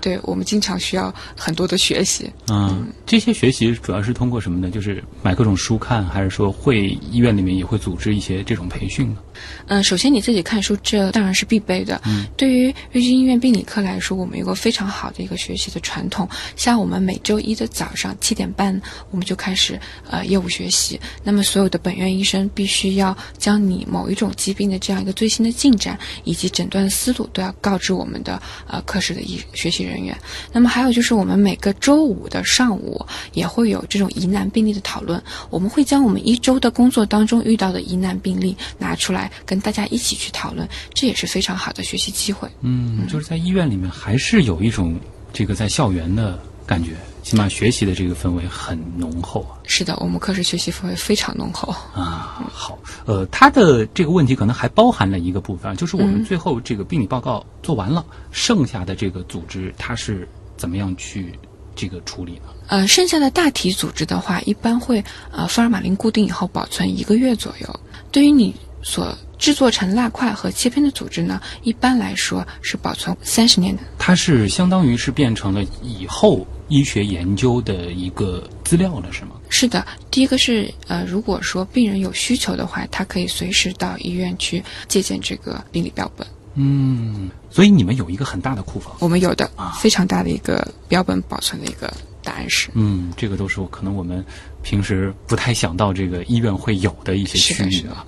Speaker 1: 对我们经常需要很多的学习。
Speaker 2: 嗯，这些学习主要是通过什么呢？就是买各种书看，还是说会医院里面也会组织一些这种培训呢？
Speaker 1: 嗯，首先你自己看书，这当然是必备的。
Speaker 2: 嗯，
Speaker 1: 对于瑞金医院病理科来说，我们有个非常好的一个学习的传统。像我们每周一的早上七点半，我们就开始呃业务学习。那么所有的本院医生必须要将你某一种疾病的这样一个最新的进展以及诊断的思路都要告知我们的呃科室的医学习人员。那么还有就是我们每个周五的上午也会有这种疑难病例的讨论，我们会将我们一周的工作当中遇到的疑难病例拿出来跟大家一起去讨论，这也是非常好的学习机会。
Speaker 2: 嗯，就是在医院里面还是有一种这个在校园的感觉，起码学习的这个氛围很浓厚啊。
Speaker 1: 是的，我们科室学习氛围非常浓厚。
Speaker 2: 啊，好，呃，他的这个问题可能还包含了一个部分，就是我们
Speaker 1: 嗯
Speaker 2: 最后这个病理报告做完了，剩下的这个组织它是怎么样去这个处理呢？
Speaker 1: 呃，剩下的大体组织的话，一般会呃福尔马林固定以后保存一个月左右。对于你所制作成蜡块和切片的组织呢，一般来说是保存三十年的。
Speaker 2: 它是相当于是变成了以后医学研究的一个资料了，是吗？
Speaker 1: 是的，第一个是呃，如果说病人有需求的话，他可以随时到医院去借鉴这个病理标本。
Speaker 2: 嗯，所以你们有一个很大的库房。
Speaker 1: 我们有的
Speaker 2: 啊
Speaker 1: 非常大的一个标本保存的一个档案室。
Speaker 2: 嗯，这个都是可能我们平时不太想到这个医院会有的一些区域啊。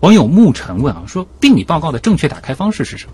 Speaker 2: 网友沐晨问啊，说病理报告的正确打开方式是什么？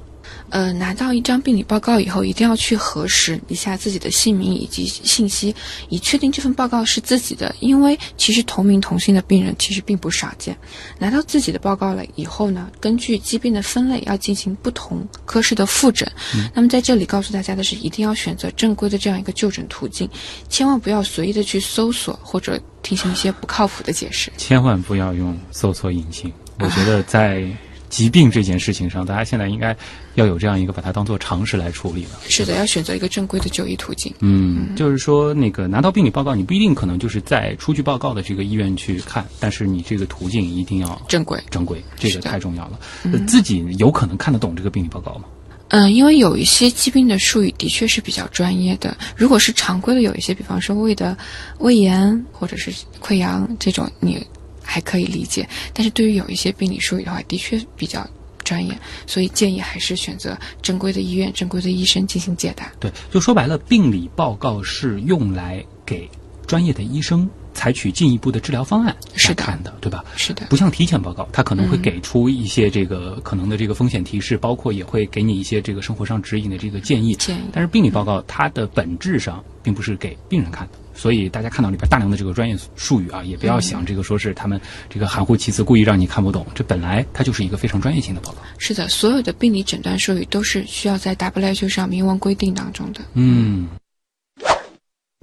Speaker 1: 呃，拿到一张病理报告以后，一定要去核实一下自己的姓名以及信息，以确定这份报告是自己的。因为其实同名同姓的病人其实并不少见。拿到自己的报告了以后呢，根据疾病的分类要进行不同科室的复诊。那么在这里告诉大家的是，一定要选择正规的这样一个就诊途径，千万不要随意的去搜索或者听信一些不靠谱的解释。
Speaker 2: 千万不要用搜索引擎。我觉得在疾病这件事情上，大家现在应该要有这样一个把它当做常识来处理了。
Speaker 1: 是的，要选择一个正规的就医途径。
Speaker 2: 嗯，就是说那个拿到病理报告，你不一定可能就是在出具报告的这个医院去看，但是你这个途径一定要
Speaker 1: 正规。
Speaker 2: 正规，这个太重要了。嗯自己有可能看得懂这个病理报告吗？
Speaker 1: 嗯，因为有一些疾病的术语的确是比较专业的。如果是常规的，有一些，比方说胃的胃炎或者是溃疡这种，你还可以理解。但是对于有一些病理术语的话，的确比较专业，所以建议还是选择正规的医院、正规的医生进行解答。
Speaker 2: 对，就说白了，病理报告是用来给专业的医生采取进一步的治疗方案
Speaker 1: 是
Speaker 2: 看的，对吧？
Speaker 1: 是的，
Speaker 2: 不像体检报告，它可能会
Speaker 1: 嗯
Speaker 2: 给出一些这个可能的这个风险提示，包括也会给你一些这个生活上指引的这个建议。
Speaker 1: 建议
Speaker 2: 但是病理报告它的本质上并不是给病人看的，所以大家看到里边大量的这个专业术语啊，也不要想这个说是他们这个含糊其辞，故意让你看不懂。这本来它就是一个非常专业性的报告。
Speaker 1: 是的，所有的病理诊断术语都是需要在 WHO 上明文规定当中的。
Speaker 2: 嗯。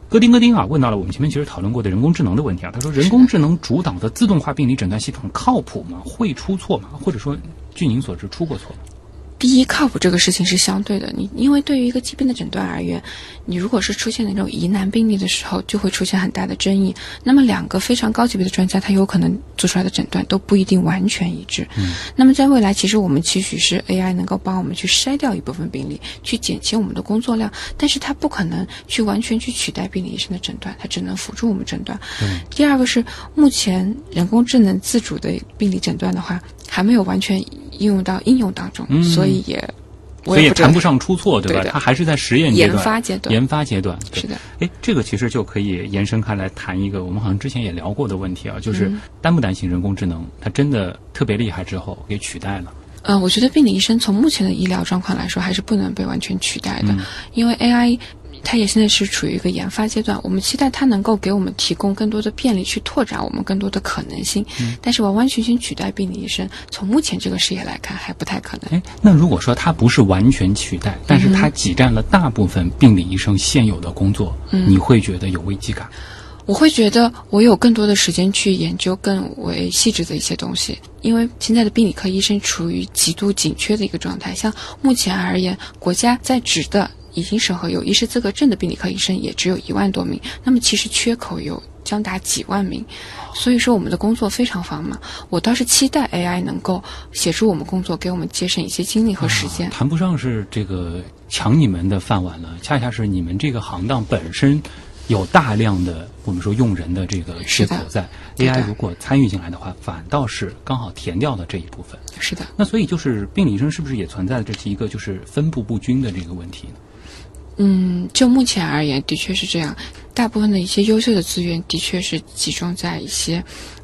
Speaker 2: 戈丁戈丁啊，问到了我们前面其实讨论过的人工智能的问题啊。他说，人工智能主导的自动化病理诊断系统靠谱吗？会出错吗？或者说，据您所知，出过错吗？
Speaker 1: 第一，靠谱这个事情是相对的。你因为对于一个疾病的诊断而言，你如果是出现那种疑难病例的时候，就会出现很大的争议。那么两个非常高级别的专家，他有可能做出来的诊断都不一定完全一致。
Speaker 2: 嗯，
Speaker 1: 那么在未来，其实我们期许是 AI 能够帮我们去筛掉一部分病例，去减轻我们的工作量，但是它不可能去完全去取代病理医生的诊断，它只能辅助我们诊断。
Speaker 2: 嗯
Speaker 1: 第二个是目前人工智能自主的病理诊断的话，还没有完全应用到应用当中，
Speaker 2: 嗯
Speaker 1: 所以也
Speaker 2: 所以也谈不上出错，对吧？
Speaker 1: 对
Speaker 2: 它还是在实验阶段研、
Speaker 1: 发阶段。
Speaker 2: 研发阶段。对
Speaker 1: 是的，
Speaker 2: 哎，这个其实就可以延伸开来谈一个我们好像之前也聊过的问题啊，就是
Speaker 1: 嗯
Speaker 2: 担不担心人工智能它真的特别厉害之后给取代了？
Speaker 1: 呃，我觉得病理医生从目前的医疗状况来说，还是不能被完全取代的，
Speaker 2: 嗯
Speaker 1: 因为 AI 它也现在是处于一个研发阶段，我们期待它能够给我们提供更多的便利，去拓展我们更多的可能性。
Speaker 2: 嗯
Speaker 1: 但是完完全全取代病理医生，从目前这个视野来看，还不太可能。
Speaker 2: 哎，那如果说它不是完全取代，但是它挤占了大部分病理医生现有的工作，
Speaker 1: 嗯
Speaker 2: 你会觉得有危机感？
Speaker 1: 我会觉得我有更多的时间去研究更为细致的一些东西，因为现在的病理科医生处于极度紧缺的一个状态。像目前而言，国家在职的已经审核有医师资格证的病理科医生也只有一万多名，那么其实缺口有将达几万名，所以说我们的工作非常繁忙。我倒是期待 AI 能够协助我们工作，给我们节省一些精力和时间。
Speaker 2: 啊谈不上是这个抢你们的饭碗了，恰恰是你们这个行当本身有大量的我们说用人的这个缺口在，AI 如果参与进来的话，反倒是刚好填掉了这一部分。
Speaker 1: 是的，
Speaker 2: 那所以就是病理医生是不是也存在这是一个就是分布不均的这个问题呢？
Speaker 1: 嗯，就目前而言，的确是这样。大部分的一些优秀的资源，的确是集中在一些，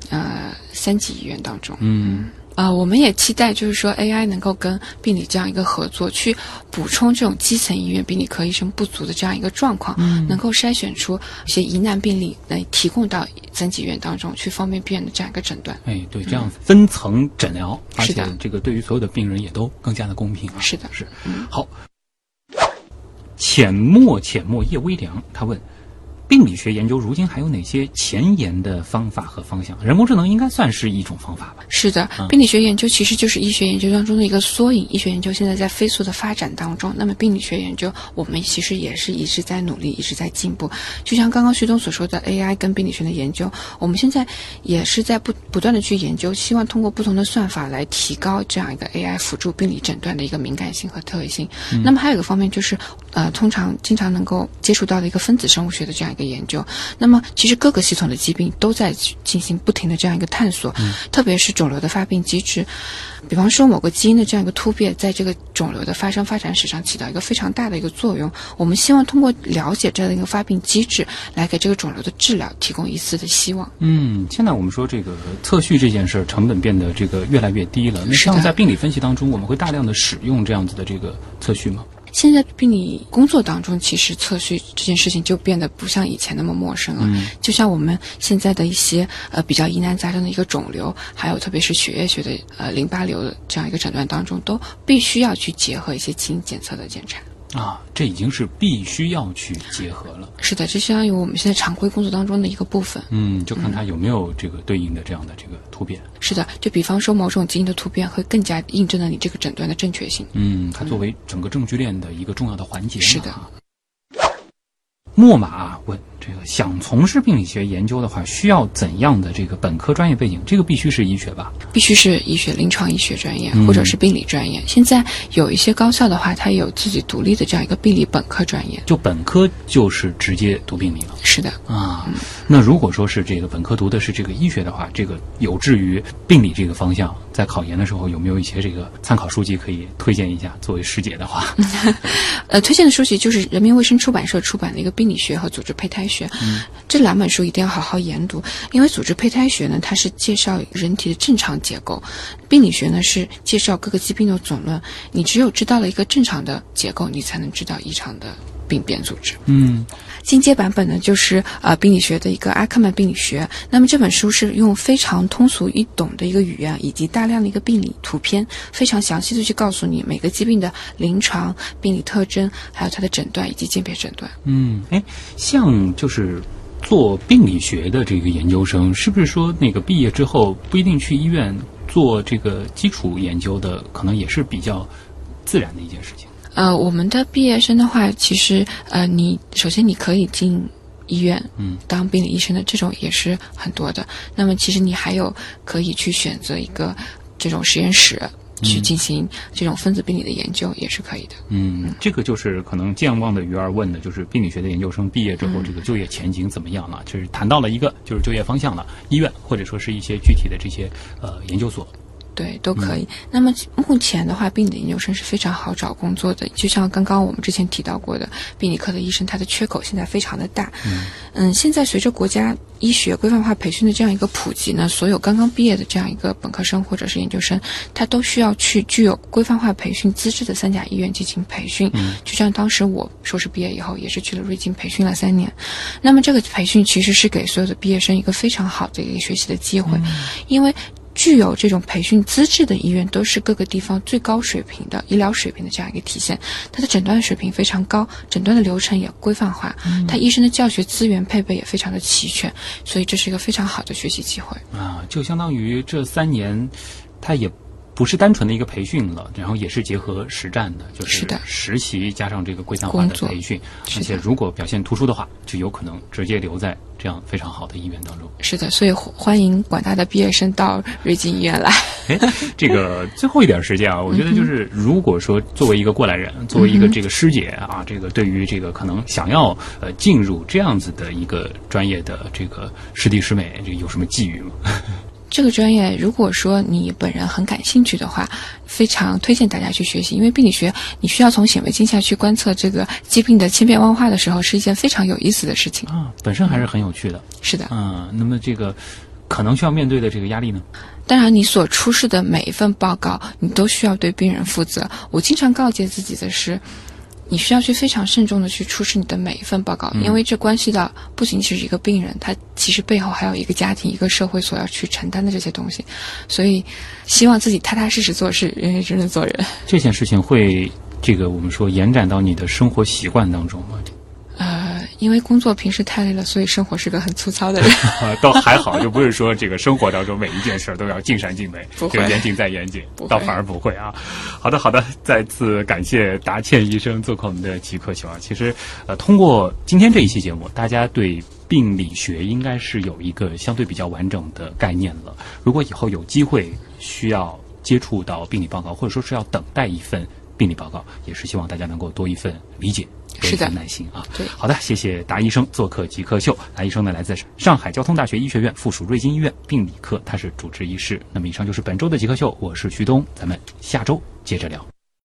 Speaker 1: 呃，三级医院当中。
Speaker 2: 嗯，
Speaker 1: 呃，我们也期待，就是说 AI 能够跟病理这样一个合作，去补充这种基层医院病理科医生不足的这样一个状况，能够筛选出一些疑难病例来提供到三级医院当中，去方便病人的这样一个诊断。
Speaker 2: 哎，对，这样分层诊疗，而且这个对于所有的病人也都更加的公平啊。
Speaker 1: 是的
Speaker 2: 是好。浅墨浅墨叶微凉，他问。病理学研究如今还有哪些前沿的方法和方向？人工智能应该算是一种方法吧？
Speaker 1: 是的
Speaker 2: 嗯，
Speaker 1: 病理学研究其实就是医学研究当中的一个缩影。医学研究现在在飞速的发展当中，那么病理学研究我们其实也是一直在努力，一直在进步。就像刚刚徐东所说的 AI 跟病理学的研究，我们现在也是在不不断的去研究，希望通过不同的算法来提高这样一个 AI 辅助病理诊断的一个敏感性和特异性。那么还有一个方面就是，呃，通常经常能够接触到的一个分子生物学的这样一个研究。那么其实各个系统的疾病都在进行不停的这样一个探索，特别是肿瘤的发病机制。比方说某个基因的这样一个突变，在这个肿瘤的发生发展史上起到一个非常大的一个作用。我们希望通过了解这样的一个发病机制，来给这个肿瘤的治疗提供一丝的希望。
Speaker 2: 嗯，现在我们说这个测序这件事儿成本变得这个越来越低了。那
Speaker 1: 是
Speaker 2: 在病理分析当中，我们会大量的使用这样子的这个测序吗？
Speaker 1: 现在病理工作当中，其实测序这件事情就变得不像以前那么陌生了。
Speaker 2: 嗯
Speaker 1: 就像我们现在的一些呃比较疑难杂症的一个肿瘤，还有特别是血液学的呃淋巴瘤的这样一个诊断当中，都必须要去结合一些基因检测的检查。
Speaker 2: 啊，这已经是必须要去结合了。
Speaker 1: 是的，这相当于我们现在常规工作当中的一个部分。
Speaker 2: 嗯，就看它有没有这个对应的这样的这个突变。
Speaker 1: 是的，就比方说某种基因的突变会更加印证了你这个诊断的正确性。
Speaker 2: 嗯，它作为整个证据链的一个重要的环节。
Speaker 1: 是的。
Speaker 2: 墨马问。这个想从事病理学研究的话，需要怎样的这个本科专业背景？这个必须是医学吧？
Speaker 1: 必须是医学、临床医学专业，或者是病理专业。现在有一些高校的话，它有自己独立的这样一个病理本科专业。
Speaker 2: 就本科就是直接读病理了？
Speaker 1: 是的
Speaker 2: 啊。那如果说是这个本科读的是这个医学的话，这个有志于病理这个方向，在考研的时候有没有一些这个参考书籍可以推荐一下？作为师姐的话，(laughs)
Speaker 1: 呃，推荐的书籍就是人民卫生出版社出版的一个病理学和组织胚胎学。嗯，这两本书一定要好好研读，因为组织胚胎学呢，它是介绍人体的正常结构；病理学呢是介绍各个疾病的总论。你只有知道了一个正常的结构，你才能知道异常的病变组织。
Speaker 2: 嗯，
Speaker 1: 进阶版本呢就是呃病理学的一个阿克曼病理学。那么这本书是用非常通俗易懂的一个语言，以及大量的一个病理图片，非常详细的去告诉你每个疾病的临床病理特征，还有它的诊断以及鉴别诊断。
Speaker 2: 嗯，哎，像就是。做病理学的这个研究生，是不是说那个毕业之后不一定去医院做这个基础研究的，可能也是比较自然的一件事情？
Speaker 1: 呃，我们的毕业生的话，其实呃，你首先你可以进医院，
Speaker 2: 嗯，
Speaker 1: 当病理医生的这种也是很多的。那么其实你还有可以去选择一个这种实验室。去进行这种分子病理的研究也是可以的。
Speaker 2: 嗯，这个就是可能健忘的鱼儿问的，就是病理学的研究生毕业之后，这个就业前景怎么样了？就是谈到了一个就是就业方向了，医院或者说是一些具体的这些呃研究所。
Speaker 1: 对，都可以。那么目前的话，病理研究生是非常好找工作的。就像刚刚我们之前提到过的，病理科的医生，他的缺口现在非常的大。
Speaker 2: 嗯，
Speaker 1: 嗯，现在随着国家医学规范化培训的这样一个普及呢，所有刚刚毕业的这样一个本科生或者是研究生，他都需要去具有规范化培训资质的三甲医院进行培训。
Speaker 2: 嗯，
Speaker 1: 就像当时我硕士毕业以后，也是去了瑞金培训了三年。那么这个培训其实是给所有的毕业生一个非常好的一个学习的机会，因为。具有这种培训资质的医院，都是各个地方最高水平的医疗水平的这样一个体现。它的诊断水平非常高，诊断的流程也规范化，它医生的教学资源配备也非常的齐全，所以这是一个非常好的学习机会
Speaker 2: 啊！就相当于这三年，它也。不是单纯的一个培训了，然后也是结合实战的，就是实习加上这个规范化的培训，而且如果表现突出的话，就有可能直接留在这样非常好的医院当中。
Speaker 1: 是的，所以欢迎广大的毕业生到瑞金医院来。
Speaker 2: 哎，这个最后一点时间啊，(laughs) 我觉得就是如果说作为一个过来人，作为一个这个师姐啊，这个对于这个可能想要呃进入这样子的一个专业的这个师弟师妹，这个有什么寄语吗？
Speaker 1: 这个专业，如果说你本人很感兴趣的话，非常推荐大家去学习。因为病理学，你需要从显微镜下去观测这个疾病的千变万化的时候，是一件非常有意思的事情
Speaker 2: 啊。本身还是很有趣的。
Speaker 1: 是的。
Speaker 2: 嗯，那么这个可能需要面对的这个压力呢？
Speaker 1: 当然，你所出示的每一份报告，你都需要对病人负责。我经常告诫自己的是。你需要去非常慎重的去出示你的每一份报告，因为这关系到不仅仅是一个病人，他其实背后还有一个家庭、一个社会所要去承担的这些东西，所以希望自己踏踏实实做事，认认真真做人。
Speaker 2: 这件事情会，这个我们说延展到你的生活习惯当中吗？
Speaker 1: 因为工作平时太累了，所以生活是个很粗糙的人。(laughs)
Speaker 2: 倒还好，就不是说这个生活当中每一件事都要尽善尽美，(laughs)
Speaker 1: 这
Speaker 2: 个严谨再严谨，倒反而不会啊。好的，好的，再次感谢达倩医生做客我们的极客秀啊。其实，呃，通过今天这一期节目，大家对病理学应该是有一个相对比较完整的概念了。如果以后有机会需要接触到病理报告，或者说是要等待一份病理报告，也是希望大家能够多一份理解。
Speaker 1: 是的，
Speaker 2: 耐心啊。
Speaker 1: 对，
Speaker 2: 好的，谢谢达医生做客极客秀。达医生呢，来自上海交通大学医学院附属瑞金医院病理科，他是主治医师。那么，以上就是本周的极客秀，我是徐东，咱们下周接着聊。